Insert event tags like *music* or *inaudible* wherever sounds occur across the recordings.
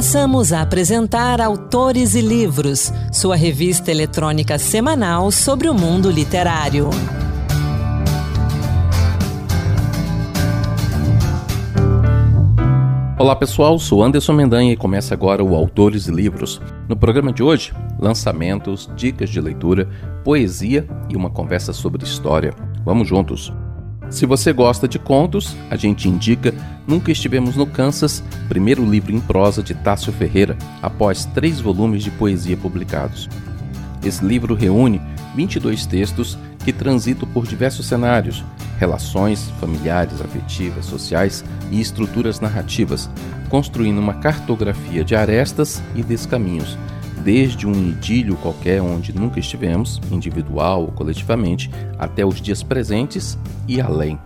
Passamos a apresentar Autores e Livros, sua revista eletrônica semanal sobre o mundo literário. Olá pessoal, sou Anderson Mendanha e começa agora o Autores e Livros. No programa de hoje, lançamentos, dicas de leitura, poesia e uma conversa sobre história. Vamos juntos! Se você gosta de contos, a gente indica Nunca Estivemos no Kansas, primeiro livro em prosa de Tássio Ferreira, após três volumes de poesia publicados. Esse livro reúne 22 textos que transitam por diversos cenários, relações familiares, afetivas, sociais e estruturas narrativas, construindo uma cartografia de arestas e descaminhos, desde um idílio qualquer onde nunca estivemos, individual ou coletivamente, até os dias presentes e além.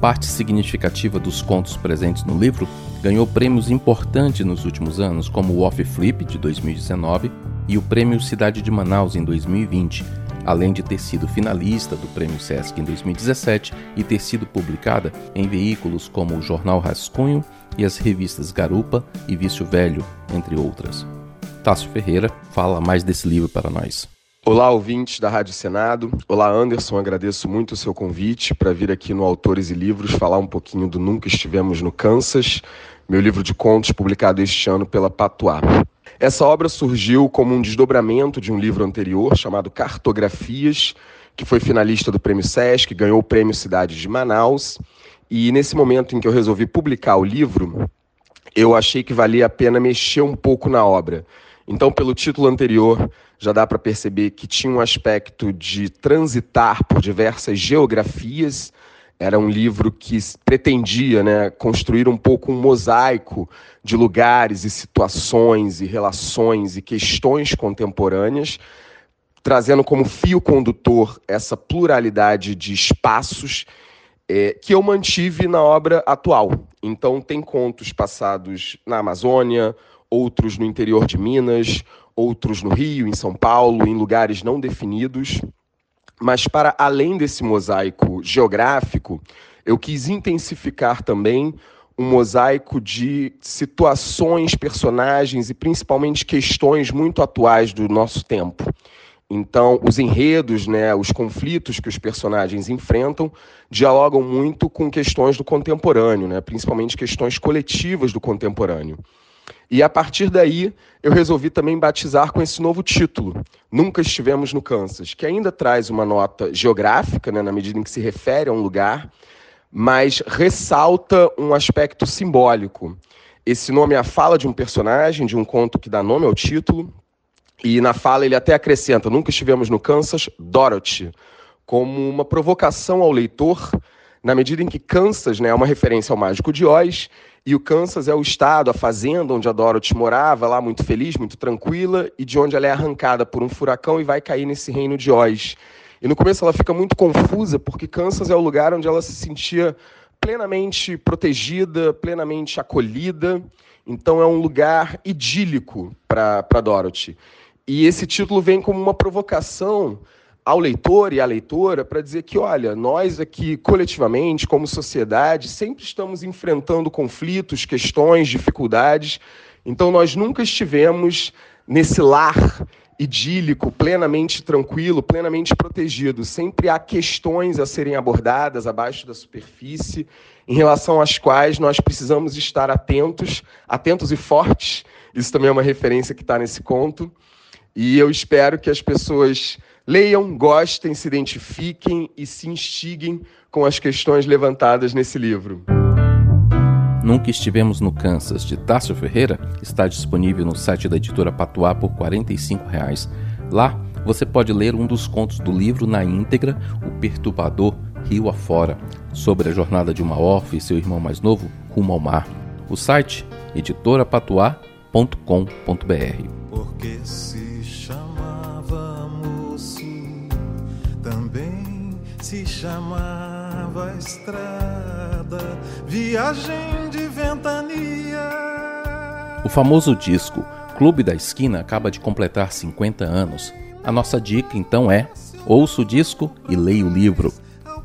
Parte significativa dos contos presentes no livro ganhou prêmios importantes nos últimos anos, como o Off Flip de 2019 e o Prêmio Cidade de Manaus em 2020, além de ter sido finalista do Prêmio Sesc em 2017 e ter sido publicada em veículos como o Jornal Rascunho e as revistas Garupa e Vício Velho, entre outras. Tássio Ferreira fala mais desse livro para nós. Olá, ouvintes da Rádio Senado. Olá, Anderson. Agradeço muito o seu convite para vir aqui no Autores e Livros falar um pouquinho do Nunca Estivemos no Kansas, meu livro de contos publicado este ano pela Patuá. Essa obra surgiu como um desdobramento de um livro anterior chamado Cartografias, que foi finalista do Prêmio Sesc, ganhou o Prêmio Cidade de Manaus. E nesse momento em que eu resolvi publicar o livro, eu achei que valia a pena mexer um pouco na obra então, pelo título anterior, já dá para perceber que tinha um aspecto de transitar por diversas geografias. Era um livro que pretendia né, construir um pouco um mosaico de lugares e situações e relações e questões contemporâneas, trazendo como fio condutor essa pluralidade de espaços é, que eu mantive na obra atual. Então, tem contos passados na Amazônia, outros no interior de Minas, outros no Rio, em São Paulo, em lugares não definidos. Mas, para além desse mosaico geográfico, eu quis intensificar também um mosaico de situações, personagens e principalmente questões muito atuais do nosso tempo. Então, os enredos, né, os conflitos que os personagens enfrentam dialogam muito com questões do contemporâneo, né, principalmente questões coletivas do contemporâneo. E a partir daí, eu resolvi também batizar com esse novo título, Nunca Estivemos no Kansas, que ainda traz uma nota geográfica, né, na medida em que se refere a um lugar, mas ressalta um aspecto simbólico. Esse nome é a fala de um personagem, de um conto que dá nome ao título, e na fala ele até acrescenta: Nunca estivemos no Kansas, Dorothy, como uma provocação ao leitor, na medida em que Kansas né, é uma referência ao mágico de Oz e o Kansas é o estado, a fazenda onde a Dorothy morava, lá muito feliz, muito tranquila, e de onde ela é arrancada por um furacão e vai cair nesse reino de Oz. E no começo ela fica muito confusa, porque Kansas é o lugar onde ela se sentia plenamente protegida, plenamente acolhida. Então é um lugar idílico para Dorothy. E esse título vem como uma provocação ao leitor e à leitora para dizer que, olha, nós aqui coletivamente, como sociedade, sempre estamos enfrentando conflitos, questões, dificuldades. Então, nós nunca estivemos nesse lar idílico, plenamente tranquilo, plenamente protegido. Sempre há questões a serem abordadas abaixo da superfície, em relação às quais nós precisamos estar atentos, atentos e fortes. Isso também é uma referência que está nesse conto. E eu espero que as pessoas Leiam, gostem, se identifiquem e se instiguem com as questões levantadas nesse livro. Nunca Estivemos no Kansas, de Tássio Ferreira, está disponível no site da editora Patuá por R$ 45,00. Lá, você pode ler um dos contos do livro na íntegra, O Perturbador Rio Afora, sobre a jornada de uma órfã e seu irmão mais novo rumo ao mar. O site editorapatuá.com.br. se chamava estrada, viagem de ventania. O famoso disco Clube da Esquina acaba de completar 50 anos. A nossa dica então é: ouça o disco e leia o livro.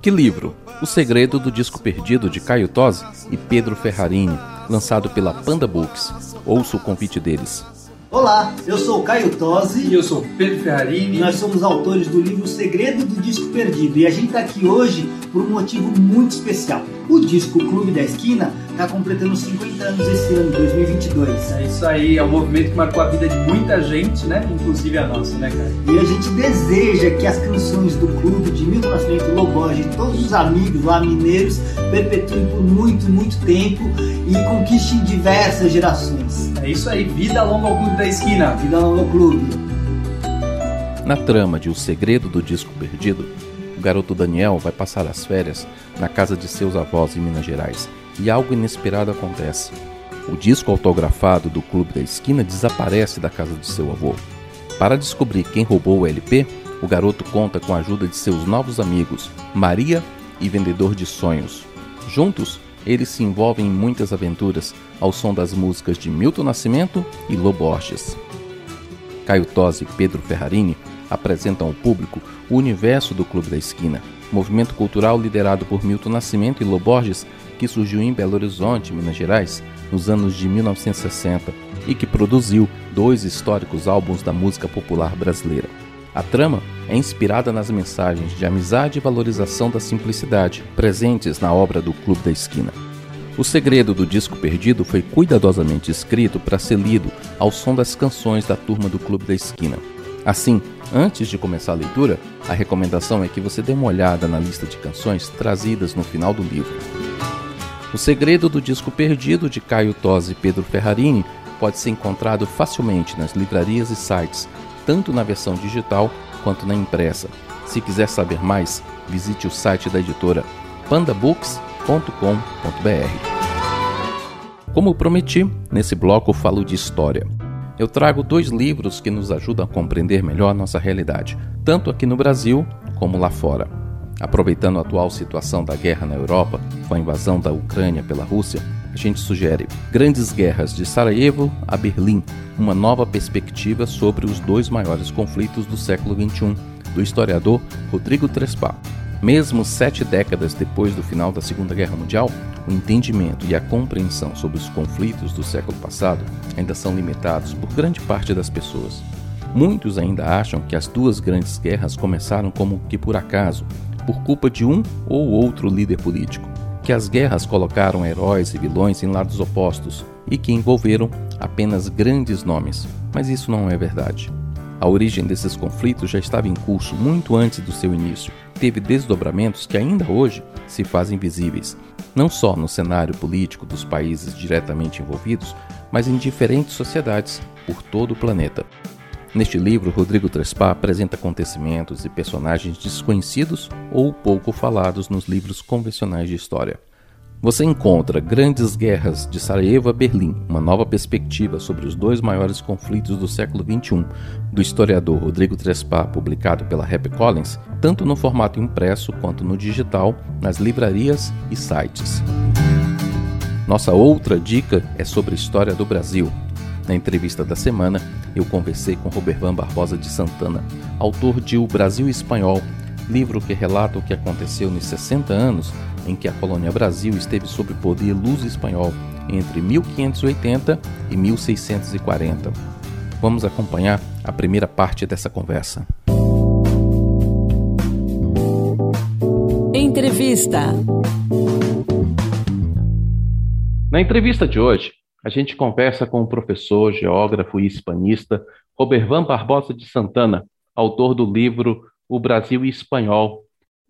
Que livro? O Segredo do Disco Perdido de Caio Tosi e Pedro Ferrarini, lançado pela Panda Books. Ouça o convite deles. Olá, eu sou o Caio Tosi. E eu sou Pedro Ferrarini. E nós somos autores do livro Segredo do Disco Perdido. E a gente está aqui hoje por um motivo muito especial. O Disco Clube da Esquina está completando 50 anos esse ano, 2022. É isso aí, é um movimento que marcou a vida de muita gente, né? Inclusive a nossa, né, cara? E a gente deseja que as canções do clube, de Milton Nascimento, Loborges, de todos os amigos lá mineiros, perpetuem por muito, muito tempo e conquistem diversas gerações. É isso aí, vida longa ao Clube da Esquina. Vida longa ao Clube. Na trama de O Segredo do Disco Perdido, o garoto Daniel vai passar as férias na casa de seus avós em Minas Gerais e algo inesperado acontece. O disco autografado do Clube da Esquina desaparece da casa de seu avô. Para descobrir quem roubou o LP, o garoto conta com a ajuda de seus novos amigos, Maria e Vendedor de Sonhos. Juntos, eles se envolvem em muitas aventuras ao som das músicas de Milton Nascimento e Lô Borges. Caio Tosi e Pedro Ferrarini apresentam ao público o universo do Clube da Esquina, movimento cultural liderado por Milton Nascimento e Lô Borges que surgiu em Belo Horizonte, Minas Gerais, nos anos de 1960 e que produziu dois históricos álbuns da música popular brasileira. A trama é inspirada nas mensagens de amizade e valorização da simplicidade presentes na obra do Clube da Esquina. O segredo do disco perdido foi cuidadosamente escrito para ser lido ao som das canções da turma do Clube da Esquina. Assim, antes de começar a leitura, a recomendação é que você dê uma olhada na lista de canções trazidas no final do livro. O segredo do disco perdido de Caio Tosi e Pedro Ferrarini pode ser encontrado facilmente nas livrarias e sites, tanto na versão digital quanto na impressa. Se quiser saber mais, visite o site da editora pandabooks.com.br. Como prometi, nesse bloco falo de história. Eu trago dois livros que nos ajudam a compreender melhor nossa realidade, tanto aqui no Brasil como lá fora. Aproveitando a atual situação da guerra na Europa, com a invasão da Ucrânia pela Rússia, a gente sugere Grandes Guerras de Sarajevo a Berlim, uma nova perspectiva sobre os dois maiores conflitos do século XXI, do historiador Rodrigo Trespa. Mesmo sete décadas depois do final da Segunda Guerra Mundial, o entendimento e a compreensão sobre os conflitos do século passado ainda são limitados por grande parte das pessoas. Muitos ainda acham que as duas grandes guerras começaram como que por acaso, por culpa de um ou outro líder político, que as guerras colocaram heróis e vilões em lados opostos e que envolveram apenas grandes nomes, mas isso não é verdade. A origem desses conflitos já estava em curso muito antes do seu início. Teve desdobramentos que ainda hoje se fazem visíveis, não só no cenário político dos países diretamente envolvidos, mas em diferentes sociedades por todo o planeta. Neste livro, Rodrigo Trespa apresenta acontecimentos e personagens desconhecidos ou pouco falados nos livros convencionais de história. Você encontra Grandes Guerras de Sarajevo a Berlim, uma nova perspectiva sobre os dois maiores conflitos do século XXI, do historiador Rodrigo Trespa, publicado pela HarperCollins, tanto no formato impresso quanto no digital, nas livrarias e sites. Nossa outra dica é sobre a história do Brasil, na entrevista da semana, eu conversei com Robervan Barbosa de Santana, autor de O Brasil Espanhol, livro que relata o que aconteceu nos 60 anos em que a colônia Brasil esteve sob poder luso espanhol entre 1580 e 1640. Vamos acompanhar a primeira parte dessa conversa. Entrevista. Na entrevista de hoje, a gente conversa com o professor, geógrafo e hispanista Robervan Barbosa de Santana, autor do livro O Brasil e Espanhol.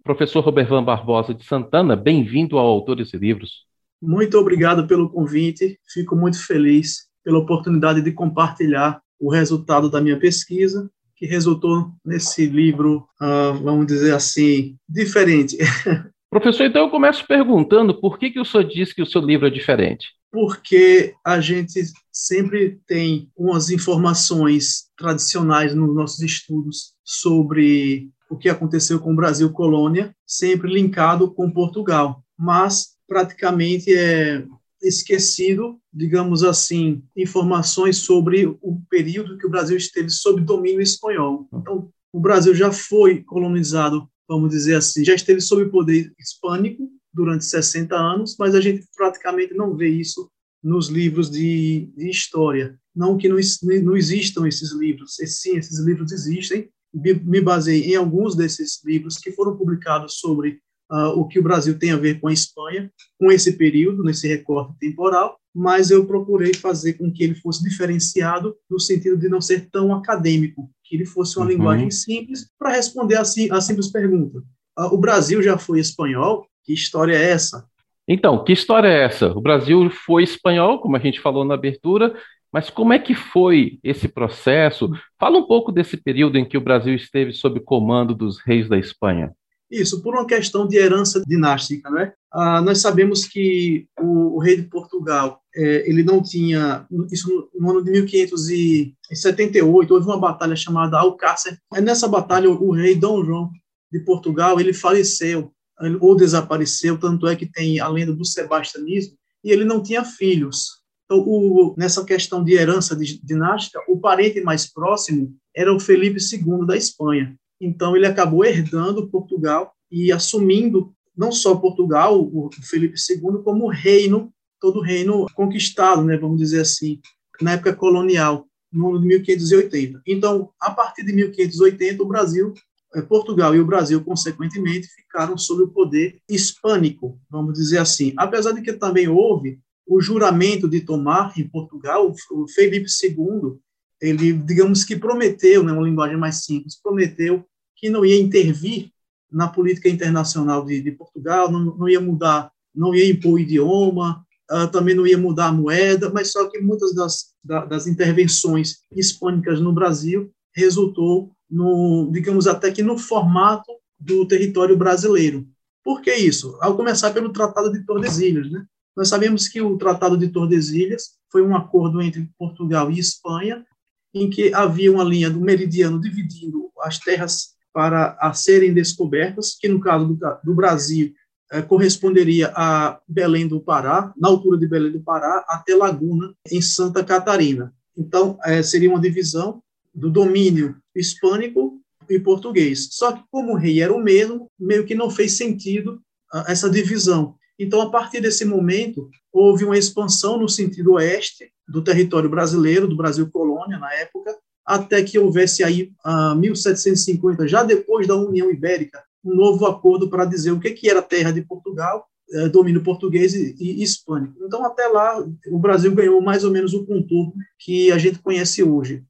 Professor Robervan Barbosa de Santana, bem-vindo ao Autores e Livros. Muito obrigado pelo convite. Fico muito feliz pela oportunidade de compartilhar o resultado da minha pesquisa, que resultou nesse livro, uh, vamos dizer assim, diferente. *laughs* Professor, então eu começo perguntando por que, que o senhor diz que o seu livro é diferente? Porque a gente sempre tem umas informações tradicionais nos nossos estudos sobre o que aconteceu com o Brasil colônia, sempre linkado com Portugal, mas praticamente é esquecido, digamos assim, informações sobre o período que o Brasil esteve sob domínio espanhol. Então, o Brasil já foi colonizado vamos dizer assim, já esteve sob poder hispânico durante 60 anos, mas a gente praticamente não vê isso nos livros de, de história. Não que não, não existam esses livros, sim, esses livros existem. Me baseei em alguns desses livros que foram publicados sobre uh, o que o Brasil tem a ver com a Espanha, com esse período, nesse recorte temporal, mas eu procurei fazer com que ele fosse diferenciado no sentido de não ser tão acadêmico, que ele fosse uma uhum. linguagem simples para responder assim a simples pergunta. Uh, o Brasil já foi espanhol? Que história é essa? Então, que história é essa? O Brasil foi espanhol, como a gente falou na abertura, mas como é que foi esse processo? Fala um pouco desse período em que o Brasil esteve sob comando dos reis da Espanha. Isso, por uma questão de herança dinástica, né? Ah, nós sabemos que o, o rei de Portugal, é, ele não tinha, isso no, no, ano de 1578, houve uma batalha chamada Alcácer. Nessa batalha, o, o rei Dom João de Portugal, ele faleceu ou desapareceu, tanto é que tem a lenda do sebastianismo, e ele não tinha filhos. Então, o, nessa questão de herança dinástica, o parente mais próximo era o Felipe II da Espanha. Então, ele acabou herdando Portugal e assumindo não só Portugal, o Felipe II, como o reino, todo o reino conquistado, né, vamos dizer assim, na época colonial, no ano de 1580. Então, a partir de 1580, o Brasil, Portugal e o Brasil, consequentemente, ficaram sob o poder hispânico, vamos dizer assim. Apesar de que também houve o juramento de tomar em Portugal, o Felipe II, ele, digamos que prometeu, né, uma linguagem mais simples, prometeu que não ia intervir na política internacional de, de Portugal, não, não, ia mudar, não ia impor o idioma, uh, também não ia mudar a moeda, mas só que muitas das, da, das intervenções hispânicas no Brasil resultou no, digamos até que no formato do território brasileiro. Por que isso? Ao começar pelo Tratado de Tordesilhas, né? Nós sabemos que o Tratado de Tordesilhas foi um acordo entre Portugal e Espanha, em que havia uma linha do meridiano dividindo as terras para a serem descobertas, que no caso do, do Brasil eh, corresponderia a Belém do Pará, na altura de Belém do Pará, até Laguna, em Santa Catarina. Então, eh, seria uma divisão do domínio hispânico e português. Só que, como o rei era o mesmo, meio que não fez sentido uh, essa divisão. Então, a partir desse momento, houve uma expansão no sentido oeste do território brasileiro, do Brasil colônia na época, até que houvesse aí, a 1750, já depois da União Ibérica, um novo acordo para dizer o que, que era terra de Portugal, é, domínio português e, e, hispânico. Então, até lá, o Brasil ganhou mais ou menos o contorno que a gente conhece hoje.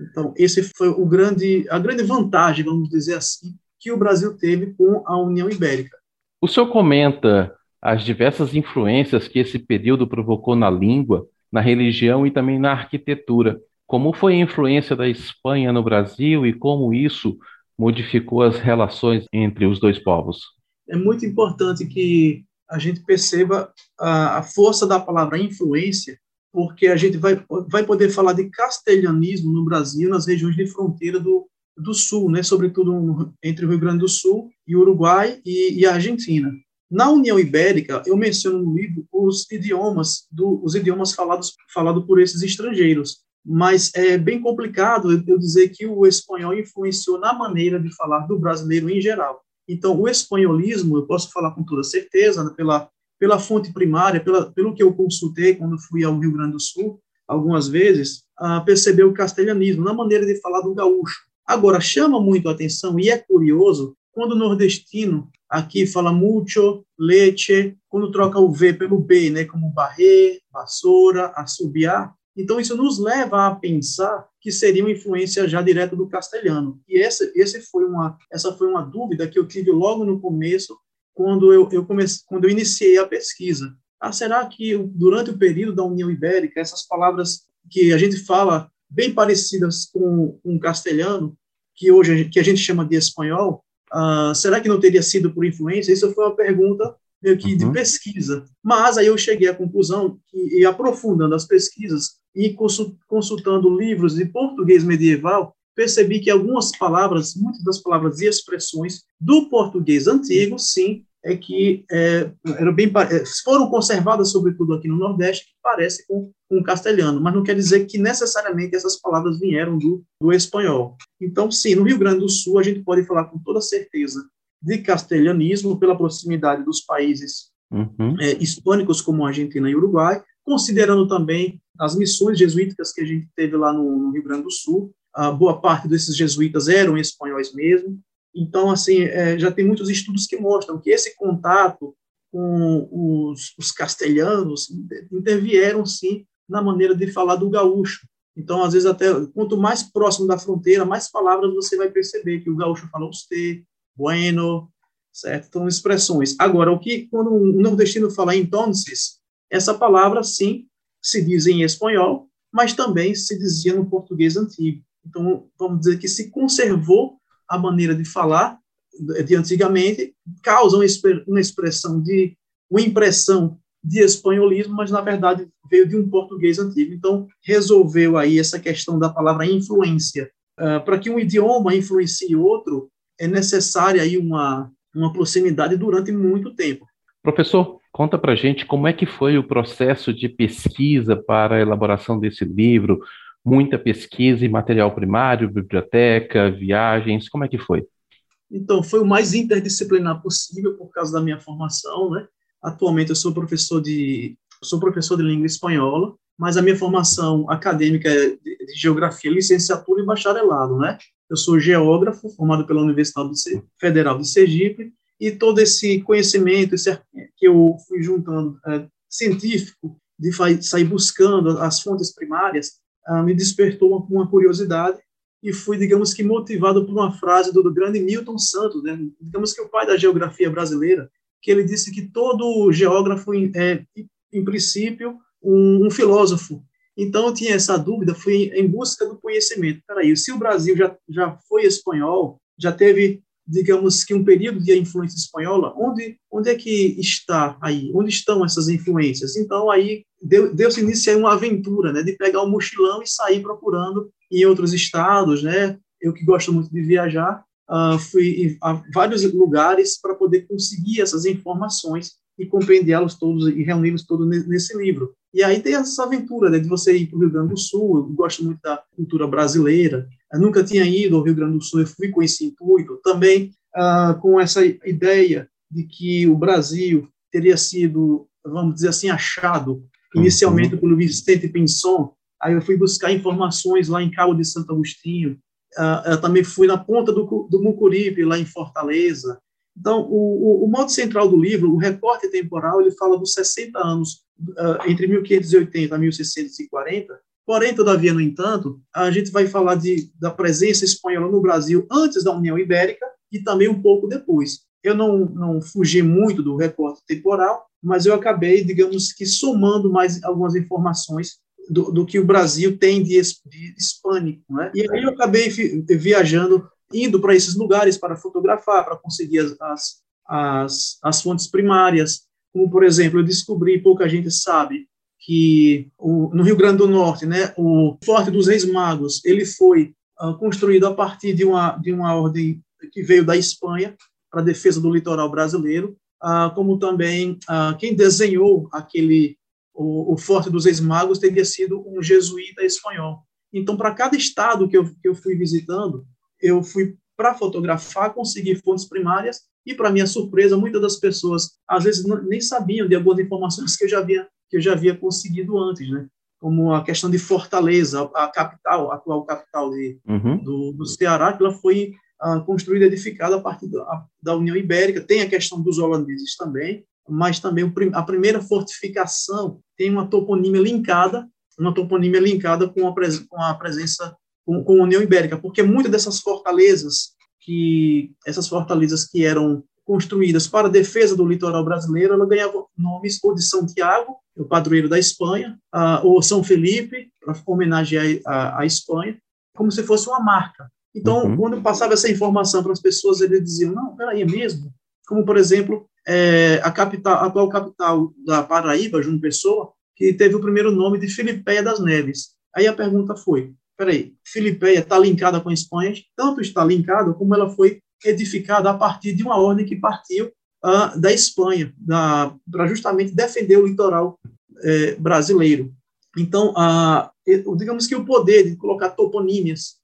Então, esse foi o grande, a grande vantagem, vamos dizer assim, que o Brasil teve com a União Ibérica. O senhor comenta as diversas influências que esse período provocou na língua, na religião e também na arquitetura. Como foi a influência da Espanha no Brasil e como isso modificou as relações entre os dois povos? É muito importante que a gente perceba a, a força da palavra influência, porque a gente vai, vai poder falar de castelhanismo no Brasil, nas regiões de fronteira do, do Sul, né, sobretudo entre o Rio Grande do Sul e Uruguai e, e a Argentina. Na União Ibérica, eu menciono no livro os idiomas, do, os idiomas falados, falados por esses estrangeiros, mas é bem complicado eu dizer que o espanhol influenciou na maneira de falar do brasileiro em geral. Então, o espanholismo, eu posso falar com toda certeza, né, pela, pela fonte primária, pela, pelo que eu consultei quando fui ao Rio Grande do Sul, algumas vezes, ah, percebeu o castelhanismo na maneira de falar do gaúcho. Agora, chama muito a atenção e é curioso quando o nordestino aqui fala mucho, leite, quando troca o V pelo B, né, como barrer, vassoura, assobiar, então, isso nos leva a pensar que seria uma influência já direta do castelhano. E essa, esse foi uma, essa foi uma dúvida que eu tive logo no começo, quando eu, eu, comecei, quando eu iniciei a pesquisa. Ah, será que durante o período da União Ibérica, essas palavras que a gente fala bem parecidas com, com o castelhano, que hoje que a gente chama de espanhol, ah, será que não teria sido por influência? Isso foi uma pergunta meio que de uhum. pesquisa. Mas aí eu cheguei à conclusão que, e aprofundando as pesquisas e consultando livros de português medieval, percebi que algumas palavras, muitas das palavras e expressões do português antigo, sim, é que é, eram bem, é, foram conservadas, sobretudo aqui no Nordeste, que parece com, com o castelhano, mas não quer dizer que necessariamente essas palavras vieram do, do espanhol. Então, sim, no Rio Grande do Sul, a gente pode falar com toda certeza de castelhanismo pela proximidade dos países uhum. é, hispânicos como Argentina e Uruguai, considerando também as missões jesuíticas que a gente teve lá no, no Rio Grande do Sul. A boa parte desses jesuítas eram espanhóis mesmo. Então, assim, é, já tem muitos estudos que mostram que esse contato com os, os castelhanos intervieram, sim, na maneira de falar do gaúcho. Então, às vezes, até quanto mais próximo da fronteira, mais palavras você vai perceber que o gaúcho fala usted, bueno, certo? Então, expressões. Agora, o que quando um nordestino fala entonces, essa palavra, sim, se diz em espanhol, mas também se dizia no português antigo. Então, vamos dizer que se conservou a maneira de falar de antigamente, causa uma expressão de uma impressão de espanholismo, mas na verdade veio de um português antigo. Então, resolveu aí essa questão da palavra influência. Uh, Para que um idioma influencie outro, é necessária aí uma, uma proximidade durante muito tempo. Professor, conta para gente como é que foi o processo de pesquisa para a elaboração desse livro. Muita pesquisa e material primário, biblioteca, viagens, como é que foi? Então, foi o mais interdisciplinar possível por causa da minha formação, né? Atualmente eu sou professor de sou professor de língua espanhola, mas a minha formação acadêmica é de, geografia, licenciatura e bacharelado, né? Eu sou geógrafo, formado pela Universidade Federal de Sergipe, e todo esse conhecimento esse, que eu fui juntando é, científico, de sair buscando as fontes primárias, ah, me despertou uma, uma, curiosidade e fui, digamos que, motivado por uma frase do, do grande Milton Santos, né? digamos que o pai da geografia brasileira, que ele disse que todo geógrafo é, em princípio, um, um filósofo. Então, eu tinha essa dúvida, fui em busca do conhecimento. Peraí, se o Brasil já, já foi espanhol, já teve, digamos que, um período de influência espanhola, onde, onde é que está aí? Onde estão essas influências? Então, aí, deu-se deu início a uma aventura, né, de pegar um mochilão e sair procurando em outros estados, né? Eu que gosto muito de viajar, uh, fui a vários lugares para poder conseguir essas informações e compreendê-los todos e reuni-los todos nesse livro. E aí tem essa aventura né, de você ir para o Rio Grande do Sul. Eu gosto muito da cultura brasileira. Eu nunca tinha ido ao Rio Grande do Sul, eu fui com esse intuito. Também uh, com essa ideia de que o Brasil teria sido, vamos dizer assim, achado inicialmente uhum. pelo Vicente Pinson. Aí eu fui buscar informações lá em Cabo de Santo Agostinho, Uh, eu também fui na ponta do, do Mucuripe, lá em Fortaleza. Então, o, o, o, modo central do livro, o recorte temporal, ele fala dos 60 anos, uh, entre 1580 e 1640. Porém, todavia, no entanto, a gente vai falar de, da presença espanhola no Brasil antes da União Ibérica e também um pouco depois. Eu não, não fugi muito do recorte temporal, mas eu acabei, digamos que, somando mais algumas informações do, do, que o Brasil tem de, de hispânico. Né? E aí eu acabei viajando, indo para esses lugares para fotografar, para conseguir as, as, as, as, fontes primárias. Como, por exemplo, eu descobri, pouca gente sabe, que o, no Rio Grande do Norte, né, o Forte dos Reis Magos, ele foi uh, construído a partir de uma, de uma ordem que veio da Espanha para a defesa do litoral brasileiro, uh, como também uh, quem desenhou aquele o, o Forte dos Ex-Magos teria sido um jesuíta espanhol. Então, para cada estado que eu, que eu fui visitando, eu fui para fotografar, conseguir fontes primárias, e, para minha surpresa, muitas das pessoas, às vezes, nem sabiam de algumas informações que eu já havia, que eu já havia conseguido antes, né? como a questão de Fortaleza, a capital, a atual capital de, uhum. do, do Ceará, que ela foi uh, construída, edificada a partir da, da União Ibérica. Tem a questão dos holandeses também, mas também a primeira fortificação tem uma toponímia linkada, uma toponímia linkada com a, com a presença com, com a União Ibérica, porque muitas dessas fortalezas que essas fortalezas que eram construídas para defesa do litoral brasileiro, ela ganhava nomes ou de São Tiago, o padroeiro da Espanha, ou São Felipe, para homenagear a, a, Espanha, como se fosse uma marca. Então, uhum. quando passava essa informação para as pessoas, eles diziam, não, peraí, é mesmo? Como, por exemplo, é, a, capital, a atual capital da Paraíba, João Pessoa, que teve o primeiro nome de Filipeia das Neves. Aí a pergunta foi, peraí, Filipeia está linkada com a Espanha? Tanto está linkada como ela foi edificada a partir de uma ordem que partiu uh, da Espanha, para justamente defender o litoral uh, brasileiro. Então, uh, digamos que o poder de colocar toponímias,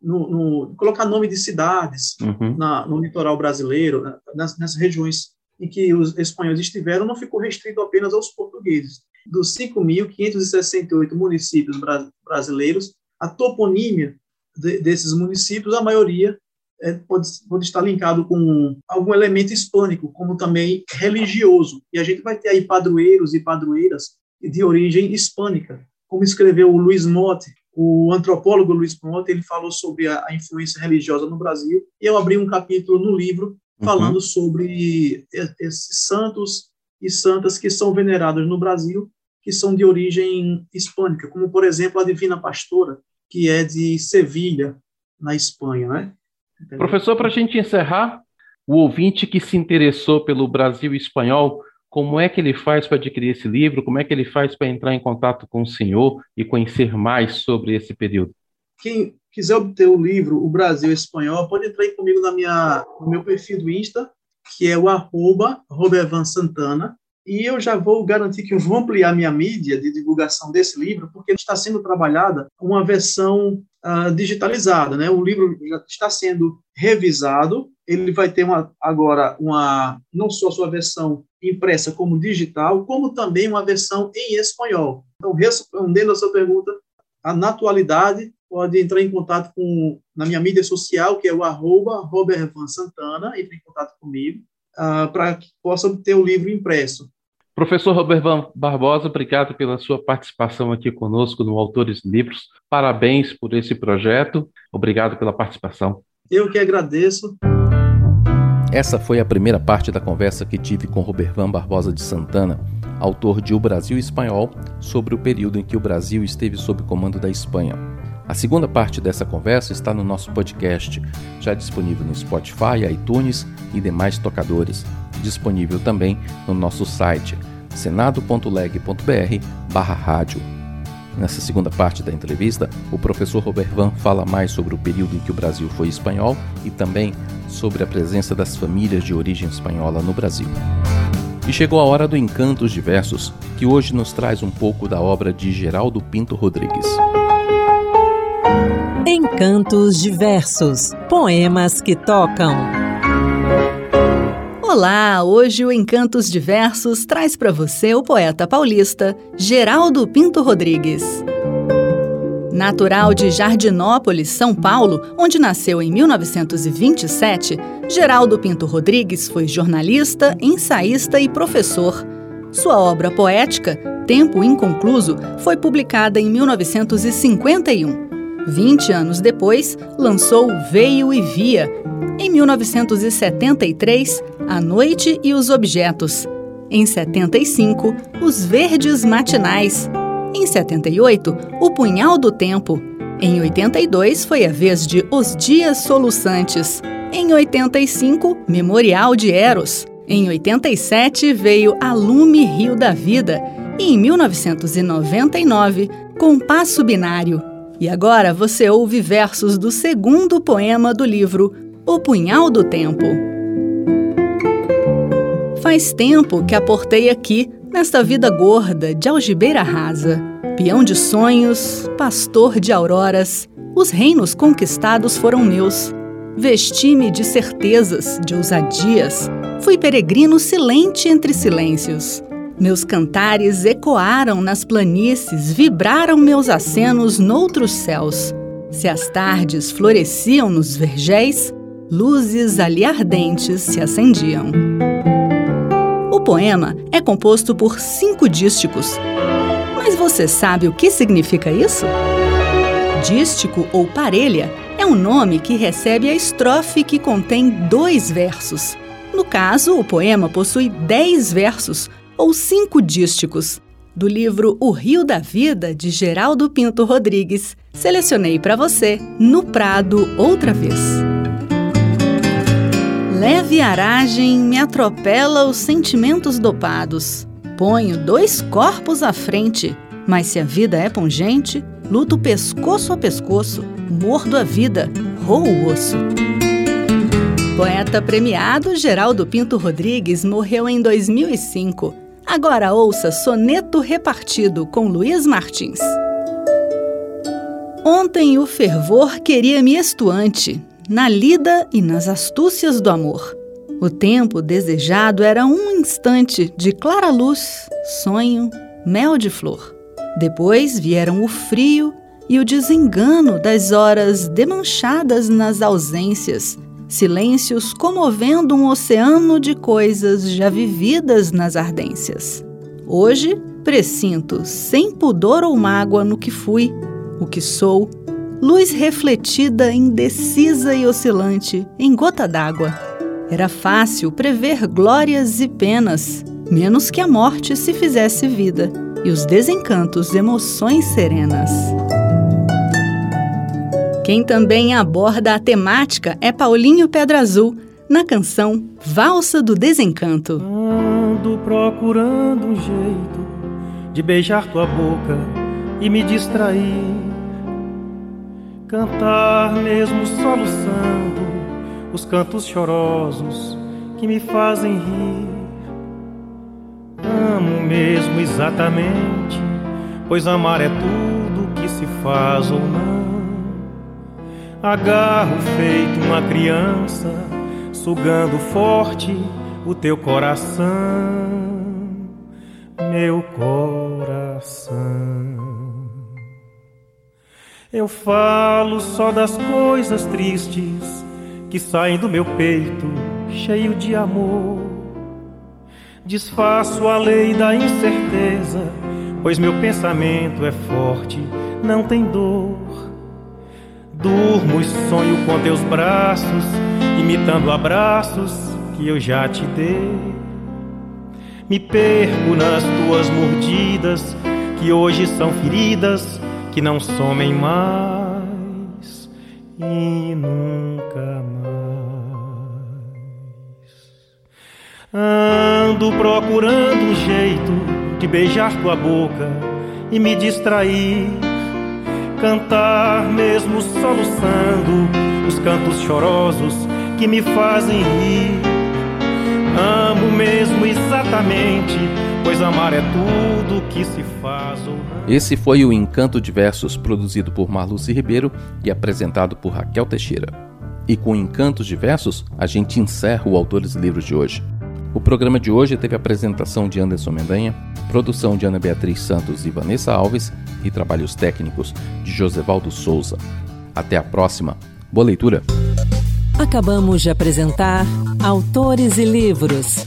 no, no colocar nome de cidades uhum. na, no litoral brasileiro, nas, nessas regiões em que os espanhóis estiveram não ficou restrito apenas aos portugueses. dos 5.568 municípios brasileiros, a toponímia de, desses municípios, a maioria é, pode, pode estar linkado com algum elemento hispânico, como também religioso. E a gente vai ter aí padroeiros e padroeiras de origem hispânica, como escreveu o Luiz Motte, o antropólogo Luiz Motte, ele falou sobre a, a, influência religiosa no Brasil, e eu abri um capítulo no livro falando uhum. sobre esses santos e santas que são venerados no Brasil, que são de origem hispânica, como, por exemplo, a Divina Pastora, que é de Sevilha, na Espanha, né? Entendeu? Professor, para a gente encerrar, o ouvinte que se interessou pelo Brasil espanhol, como é que ele faz para adquirir esse livro? Como é que ele faz para entrar em contato com o senhor e conhecer mais sobre esse período? Quem quiser obter o livro O Brasil Espanhol, pode entrar comigo na minha, no meu perfil do Insta, que é o arroba Robervan Santana, e eu já vou garantir que eu vou ampliar minha mídia de divulgação desse livro, porque está sendo trabalhada uma versão uh, digitalizada. Né? O livro já está sendo revisado, ele vai ter uma, agora uma não só a sua versão impressa como digital, como também uma versão em espanhol. Então, respondendo a sua pergunta, a naturalidade pode entrar em contato com na minha mídia social, que é o arroba Robert Van Santana, entre em contato comigo, uh, para que possa obter o livro impresso. Professor Robert Barbosa, obrigado pela sua participação aqui conosco no Autores Livros. Parabéns por esse projeto. Obrigado pela participação. Eu que agradeço. Essa foi a primeira parte da conversa que tive com Robervan Barbosa de Santana, autor de O Brasil Espanhol, sobre o período em que o Brasil esteve sob comando da Espanha. A segunda parte dessa conversa está no nosso podcast, já disponível no Spotify, iTunes e demais tocadores disponível também no nosso site senado.leg.br/rádio. Nessa segunda parte da entrevista, o professor Robert Van fala mais sobre o período em que o Brasil foi espanhol e também sobre a presença das famílias de origem espanhola no Brasil. E chegou a hora do Encantos Diversos, que hoje nos traz um pouco da obra de Geraldo Pinto Rodrigues. Encantos Diversos Poemas que tocam. Olá! Hoje o Encantos Diversos traz para você o poeta paulista Geraldo Pinto Rodrigues. Natural de Jardinópolis, São Paulo, onde nasceu em 1927, Geraldo Pinto Rodrigues foi jornalista, ensaísta e professor. Sua obra poética, Tempo Inconcluso, foi publicada em 1951. Vinte anos depois, lançou Veio e Via. Em 1973, A Noite e os Objetos. Em 75, Os Verdes Matinais. Em 78, O Punhal do Tempo. Em 82, foi a vez de Os Dias Soluçantes. Em 85, Memorial de Eros. Em 87, veio A Lume Rio da Vida. E em 1999, Compasso Binário. E agora você ouve versos do segundo poema do livro O Punhal do Tempo. Faz tempo que aportei aqui, nesta vida gorda de algibeira rasa, peão de sonhos, pastor de auroras, os reinos conquistados foram meus. Vesti-me de certezas, de ousadias, fui peregrino silente entre silêncios. Meus cantares ecoaram nas planícies, vibraram meus acenos noutros céus. Se as tardes floresciam nos vergéis, luzes ali ardentes se acendiam. O poema é composto por cinco dísticos. Mas você sabe o que significa isso? Dístico ou parelha é um nome que recebe a estrofe que contém dois versos. No caso, o poema possui dez versos, ou cinco dísticos. Do livro O Rio da Vida, de Geraldo Pinto Rodrigues, selecionei para você No Prado outra vez. Leve aragem me atropela os sentimentos dopados. Ponho dois corpos à frente, mas se a vida é pungente, luto pescoço a pescoço, mordo a vida, roo o osso. Poeta premiado Geraldo Pinto Rodrigues morreu em 2005 Agora ouça Soneto Repartido com Luiz Martins. Ontem o fervor queria-me estuante, na lida e nas astúcias do amor. O tempo desejado era um instante de clara luz, sonho, mel de flor. Depois vieram o frio e o desengano das horas demanchadas nas ausências, silêncios comovendo um oceano de coisas já vividas nas ardências. Hoje, presinto, sem pudor ou mágoa no que fui, o que sou, luz refletida, indecisa e oscilante, em gota d'água. Era fácil prever glórias e penas, menos que a morte se fizesse vida, e os desencantos emoções serenas. Quem também aborda a temática é Paulinho Pedra Azul, na canção Valsa do Desencanto. Ando procurando um jeito de beijar tua boca e me distrair. Cantar mesmo soluçando os cantos chorosos que me fazem rir. Amo mesmo exatamente, pois amar é tudo que se faz ou não. Agarro feito uma criança, sugando forte o teu coração, meu coração. Eu falo só das coisas tristes que saem do meu peito, cheio de amor. Desfaço a lei da incerteza, pois meu pensamento é forte, não tem dor. Durmo e sonho com teus braços, imitando abraços que eu já te dei. Me perco nas tuas mordidas, que hoje são feridas que não somem mais e nunca mais. Ando procurando um jeito de beijar tua boca e me distrair cantar, mesmo soluçando os cantos chorosos que me fazem rir. Amo mesmo exatamente, pois amar é tudo que se faz. Esse foi o Encanto de Versos, produzido por Marluce Ribeiro e apresentado por Raquel Teixeira. E com Encantos de Versos, a gente encerra o Autores Livros de hoje. O programa de hoje teve a apresentação de Anderson Mendanha, produção de Ana Beatriz Santos e Vanessa Alves e trabalhos técnicos de Josevaldo Souza. Até a próxima. Boa leitura. Acabamos de apresentar Autores e Livros,